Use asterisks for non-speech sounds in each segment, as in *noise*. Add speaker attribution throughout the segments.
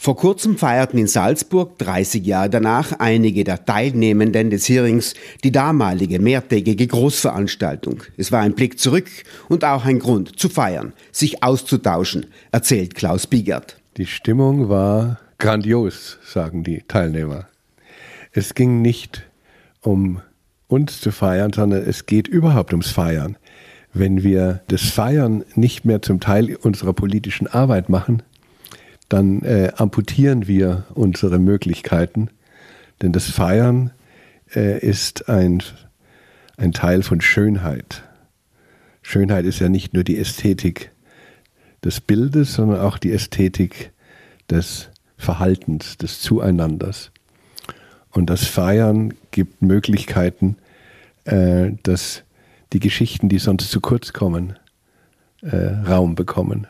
Speaker 1: Vor kurzem feierten in Salzburg, 30 Jahre danach, einige der Teilnehmenden des Hearings die damalige mehrtägige Großveranstaltung. Es war ein Blick zurück und auch ein Grund zu feiern, sich auszutauschen, erzählt Klaus Biegert.
Speaker 2: Die Stimmung war grandios, sagen die Teilnehmer. Es ging nicht um uns zu feiern, sondern es geht überhaupt ums Feiern. Wenn wir das Feiern nicht mehr zum Teil unserer politischen Arbeit machen, dann äh, amputieren wir unsere Möglichkeiten. Denn das Feiern äh, ist ein, ein Teil von Schönheit. Schönheit ist ja nicht nur die Ästhetik des Bildes, sondern auch die Ästhetik des Verhaltens, des Zueinanders. Und das Feiern gibt Möglichkeiten, äh, dass die Geschichten, die sonst zu kurz kommen, äh, Raum bekommen.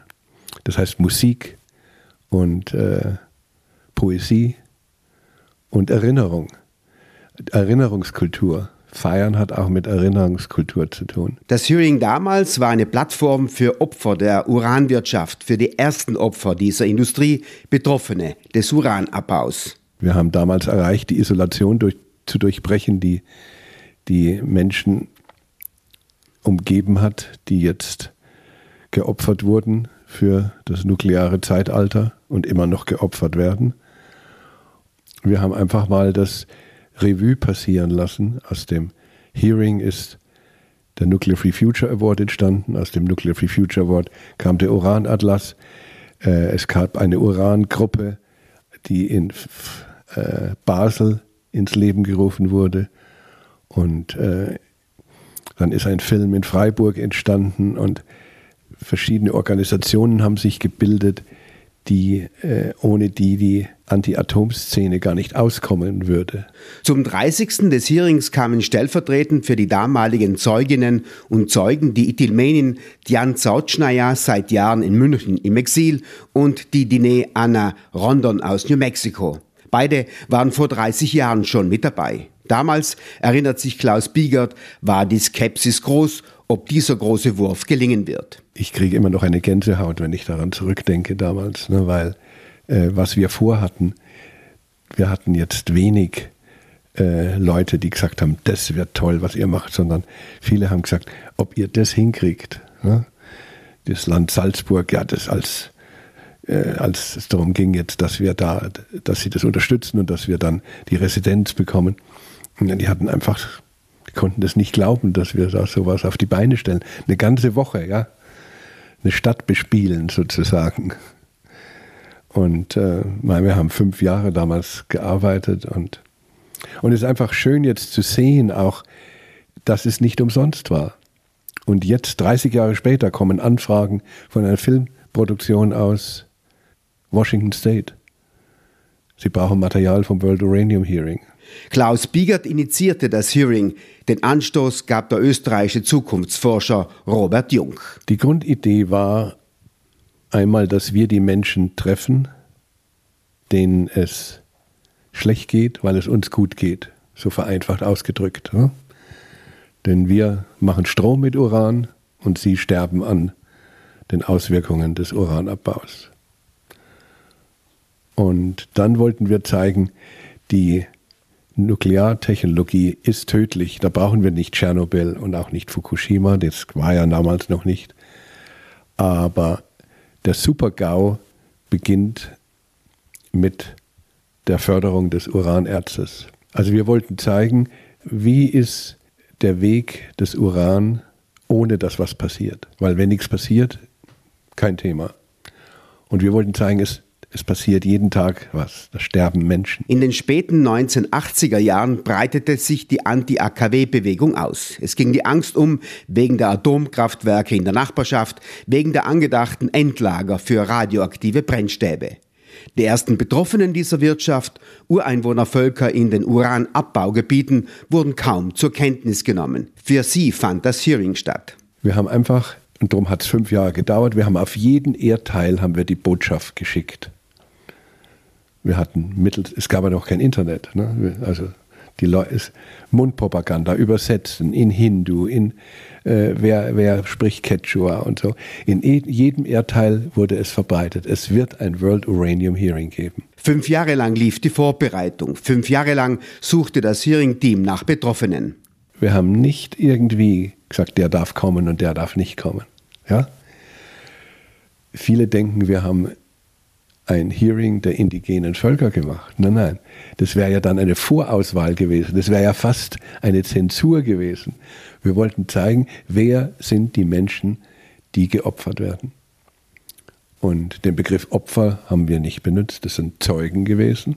Speaker 2: Das heißt Musik, und äh, Poesie und Erinnerung. Erinnerungskultur. Feiern hat auch mit Erinnerungskultur zu tun.
Speaker 1: Das Hearing damals war eine Plattform für Opfer der Uranwirtschaft, für die ersten Opfer dieser Industrie, Betroffene des Uranabbaus.
Speaker 2: Wir haben damals erreicht, die Isolation durch, zu durchbrechen, die die Menschen umgeben hat, die jetzt geopfert wurden für das nukleare Zeitalter und immer noch geopfert werden. Wir haben einfach mal das Revue passieren lassen. Aus dem Hearing ist der Nuclear Free Future Award entstanden. Aus dem Nuclear Free Future Award kam der Uranatlas. Äh, es gab eine Urangruppe, die in äh, Basel ins Leben gerufen wurde. Und äh, dann ist ein Film in Freiburg entstanden und verschiedene Organisationen haben sich gebildet, die äh, ohne die die Anti-Atom-Szene gar nicht auskommen würde.
Speaker 1: Zum 30. des Hearings kamen stellvertretend für die damaligen Zeuginnen und Zeugen die Itilmenin Dian Zautschnaya seit Jahren in München im Exil und die Dine Anna Rondon aus New Mexico. Beide waren vor 30 Jahren schon mit dabei. Damals, erinnert sich Klaus Biegert, war die Skepsis groß ob dieser große Wurf gelingen wird.
Speaker 2: Ich kriege immer noch eine Gänsehaut, wenn ich daran zurückdenke damals, ne, weil äh, was wir vorhatten, wir hatten jetzt wenig äh, Leute, die gesagt haben, das wird toll, was ihr macht, sondern viele haben gesagt, ob ihr das hinkriegt. Ne? Das Land Salzburg, ja, das als äh, als es darum ging jetzt, dass wir da, dass sie das unterstützen und dass wir dann die Residenz bekommen. Die hatten einfach konnten das nicht glauben, dass wir da sowas auf die Beine stellen. Eine ganze Woche, ja. Eine Stadt bespielen sozusagen. Und äh, wir haben fünf Jahre damals gearbeitet und, und es ist einfach schön jetzt zu sehen, auch, dass es nicht umsonst war. Und jetzt, 30 Jahre später, kommen Anfragen von einer Filmproduktion aus Washington State. Sie brauchen Material vom World Uranium Hearing.
Speaker 1: Klaus Biegert initiierte das Hearing. Den Anstoß gab der österreichische Zukunftsforscher Robert Jung.
Speaker 2: Die Grundidee war einmal, dass wir die Menschen treffen, denen es schlecht geht, weil es uns gut geht. So vereinfacht ausgedrückt. Ja? Denn wir machen Strom mit Uran und sie sterben an den Auswirkungen des Uranabbaus. Und dann wollten wir zeigen, die Nukleartechnologie ist tödlich. Da brauchen wir nicht Tschernobyl und auch nicht Fukushima. Das war ja damals noch nicht. Aber der Super-GAU beginnt mit der Förderung des Uranerzes. Also wir wollten zeigen, wie ist der Weg des Uran, ohne dass was passiert. Weil wenn nichts passiert, kein Thema. Und wir wollten zeigen, es es passiert jeden Tag was, da sterben Menschen.
Speaker 1: In den späten 1980er Jahren breitete sich die Anti-AKW-Bewegung aus. Es ging die Angst um wegen der Atomkraftwerke in der Nachbarschaft, wegen der angedachten Endlager für radioaktive Brennstäbe. Die ersten Betroffenen dieser Wirtschaft, Ureinwohnervölker in den Uranabbaugebieten, wurden kaum zur Kenntnis genommen. Für sie fand das Hearing statt.
Speaker 2: Wir haben einfach, und darum hat es fünf Jahre gedauert, wir haben auf jeden Erdteil haben wir die Botschaft geschickt. Wir hatten mittels, es gab ja noch kein Internet, ne? also Die Leute, Mundpropaganda übersetzen in Hindu, in äh, wer, wer spricht Quechua und so. In e, jedem Erdteil wurde es verbreitet. Es wird ein World Uranium Hearing geben.
Speaker 1: Fünf Jahre lang lief die Vorbereitung. Fünf Jahre lang suchte das Hearing-Team nach Betroffenen.
Speaker 2: Wir haben nicht irgendwie gesagt, der darf kommen und der darf nicht kommen. Ja? Viele denken, wir haben ein Hearing der indigenen Völker gemacht. Nein, nein. Das wäre ja dann eine Vorauswahl gewesen. Das wäre ja fast eine Zensur gewesen. Wir wollten zeigen, wer sind die Menschen, die geopfert werden. Und den Begriff Opfer haben wir nicht benutzt. Das sind Zeugen gewesen,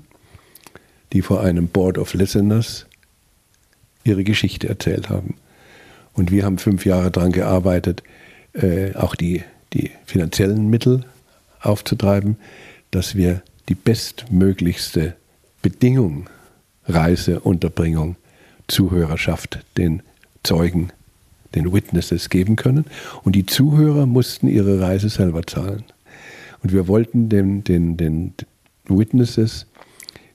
Speaker 2: die vor einem Board of Listeners ihre Geschichte erzählt haben. Und wir haben fünf Jahre daran gearbeitet, äh, auch die, die finanziellen Mittel aufzutreiben, dass wir die bestmöglichste Bedingung, Reise, Unterbringung, Zuhörerschaft den Zeugen, den Witnesses geben können. Und die Zuhörer mussten ihre Reise selber zahlen. Und wir wollten den, den, den Witnesses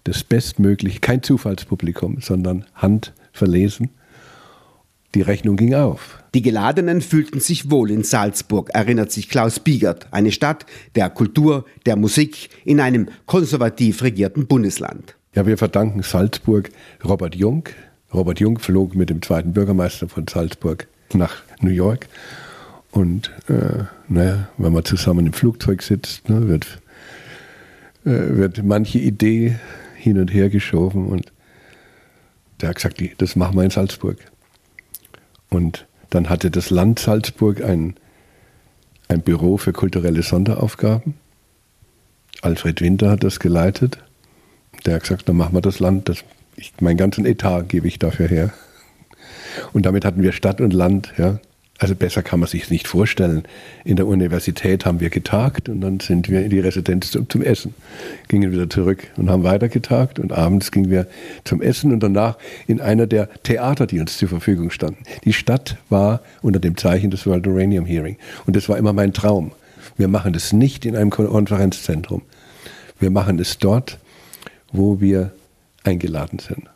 Speaker 2: das bestmögliche, kein Zufallspublikum, sondern handverlesen. Die Rechnung ging auf.
Speaker 1: Die Geladenen fühlten sich wohl in Salzburg, erinnert sich Klaus Biegert, eine Stadt der Kultur, der Musik in einem konservativ regierten Bundesland.
Speaker 2: Ja, wir verdanken Salzburg Robert Jung. Robert Jung flog mit dem zweiten Bürgermeister von Salzburg nach New York. Und äh, naja, wenn man zusammen im Flugzeug sitzt, ne, wird, äh, wird manche Idee hin und her geschoben. Und der hat gesagt, das machen wir in Salzburg. Und dann hatte das Land Salzburg ein, ein Büro für kulturelle Sonderaufgaben. Alfred Winter hat das geleitet. Der hat gesagt, dann machen wir das Land, das, ich, meinen ganzen Etat gebe ich dafür her. Und damit hatten wir Stadt und Land, ja, also besser kann man sich nicht vorstellen. In der Universität haben wir getagt und dann sind wir in die Residenz zum, zum, Essen. Gingen wieder zurück und haben weiter getagt und abends gingen wir zum Essen und danach in einer der Theater, die uns zur Verfügung standen. Die Stadt war unter dem Zeichen des World Uranium Hearing und das war immer mein Traum. Wir machen das nicht in einem Konferenzzentrum. Wir machen es dort, wo wir eingeladen sind.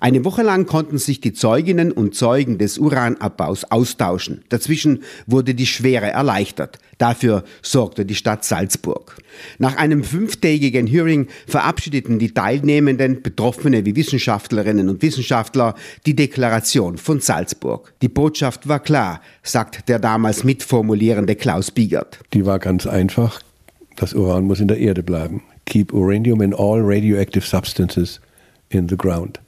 Speaker 1: Eine Woche lang konnten sich die Zeuginnen und Zeugen des Uranabbaus austauschen. Dazwischen wurde die Schwere erleichtert. Dafür sorgte die Stadt Salzburg. Nach einem fünftägigen Hearing verabschiedeten die Teilnehmenden, Betroffene wie Wissenschaftlerinnen und Wissenschaftler, die Deklaration von Salzburg. Die Botschaft war klar, sagt der damals mitformulierende Klaus Biegert.
Speaker 2: Die war ganz einfach. Das Uran muss in der Erde bleiben. Keep uranium and all radioactive substances in the ground.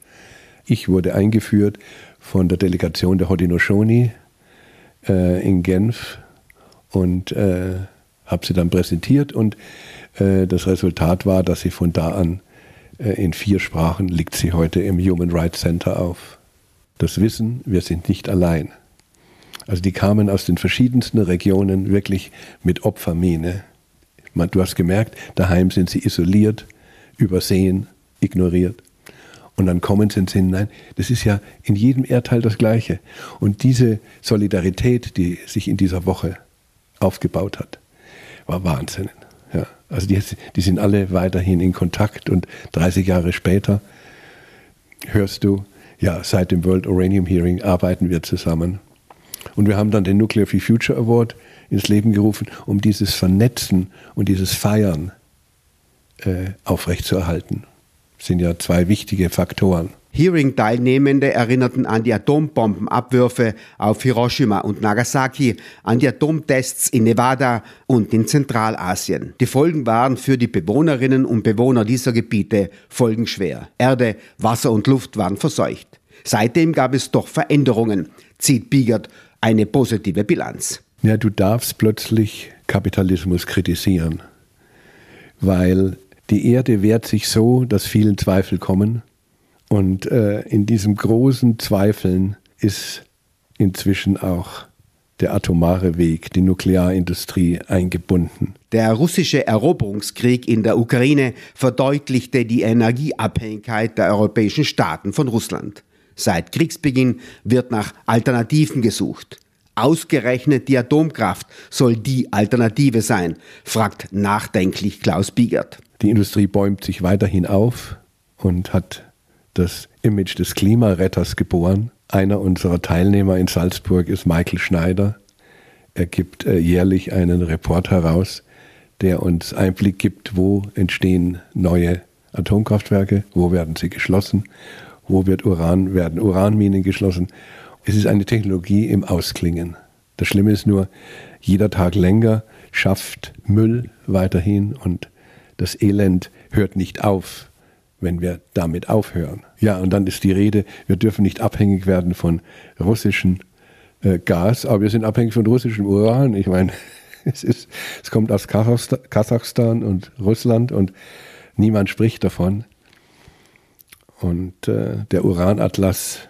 Speaker 2: Ich wurde eingeführt von der Delegation der Haudenosaunee äh, in Genf und äh, habe sie dann präsentiert und äh, das Resultat war, dass sie von da an äh, in vier Sprachen liegt sie heute im Human Rights Center auf. Das Wissen, wir sind nicht allein. Also die kamen aus den verschiedensten Regionen wirklich mit Opfermine. du hast gemerkt, daheim sind sie isoliert, übersehen, ignoriert. Und dann kommen sie ins hinein. Das ist ja in jedem Erdteil das Gleiche. Und diese Solidarität, die sich in dieser Woche aufgebaut hat, war Wahnsinn. Ja, also die, die sind alle weiterhin in Kontakt und 30 Jahre später hörst du, ja, seit dem World Uranium Hearing arbeiten wir zusammen. Und wir haben dann den Nuclear Free Future Award ins Leben gerufen, um dieses Vernetzen und dieses Feiern äh, aufrechtzuerhalten sind ja zwei wichtige Faktoren.
Speaker 1: Hearing-Teilnehmende erinnerten an die Atombombenabwürfe auf Hiroshima und Nagasaki, an die Atomtests in Nevada und in Zentralasien. Die Folgen waren für die Bewohnerinnen und Bewohner dieser Gebiete folgenschwer. Erde, Wasser und Luft waren verseucht. Seitdem gab es doch Veränderungen, zieht Biegert eine positive Bilanz.
Speaker 2: Ja, du darfst plötzlich Kapitalismus kritisieren, weil die Erde wehrt sich so, dass vielen Zweifel kommen. Und äh, in diesem großen Zweifeln ist inzwischen auch der atomare Weg, die Nuklearindustrie eingebunden.
Speaker 1: Der russische Eroberungskrieg in der Ukraine verdeutlichte die Energieabhängigkeit der europäischen Staaten von Russland. Seit Kriegsbeginn wird nach Alternativen gesucht. Ausgerechnet die Atomkraft soll die Alternative sein, fragt nachdenklich Klaus Biegert.
Speaker 2: Die Industrie bäumt sich weiterhin auf und hat das Image des Klimaretters geboren. Einer unserer Teilnehmer in Salzburg ist Michael Schneider. Er gibt äh, jährlich einen Report heraus, der uns Einblick gibt, wo entstehen neue Atomkraftwerke, wo werden sie geschlossen, wo wird Uran, werden Uranminen geschlossen. Es ist eine Technologie im Ausklingen. Das Schlimme ist nur, jeder Tag länger schafft Müll weiterhin und das Elend hört nicht auf, wenn wir damit aufhören. Ja, und dann ist die Rede, wir dürfen nicht abhängig werden von russischem äh, Gas, aber wir sind abhängig von russischem Uran. Ich meine, *laughs* es, ist, es kommt aus Kasachstan und Russland und niemand spricht davon. Und äh, der Uranatlas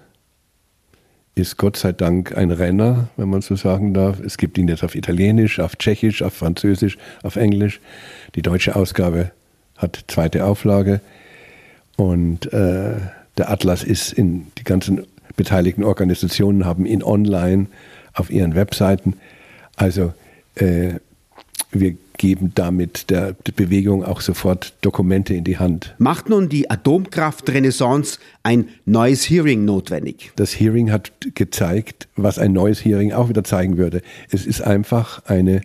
Speaker 2: ist Gott sei Dank ein Renner, wenn man so sagen darf. Es gibt ihn jetzt auf Italienisch, auf Tschechisch, auf Französisch, auf Englisch. Die deutsche Ausgabe hat zweite Auflage. Und äh, der Atlas ist in die ganzen beteiligten Organisationen haben ihn online auf ihren Webseiten. Also äh, wir geben damit der Bewegung auch sofort Dokumente in die Hand.
Speaker 1: Macht nun die Atomkraftrenaissance ein neues Hearing notwendig?
Speaker 2: Das Hearing hat gezeigt, was ein neues Hearing auch wieder zeigen würde. Es ist einfach eine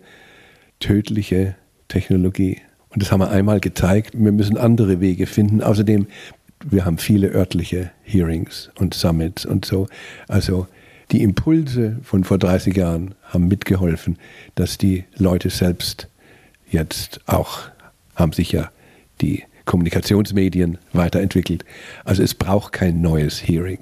Speaker 2: tödliche Technologie. Und das haben wir einmal gezeigt. Wir müssen andere Wege finden. Außerdem, wir haben viele örtliche Hearings und Summits und so. Also die Impulse von vor 30 Jahren haben mitgeholfen, dass die Leute selbst jetzt auch haben sich ja die Kommunikationsmedien weiterentwickelt. Also es braucht kein neues Hearing.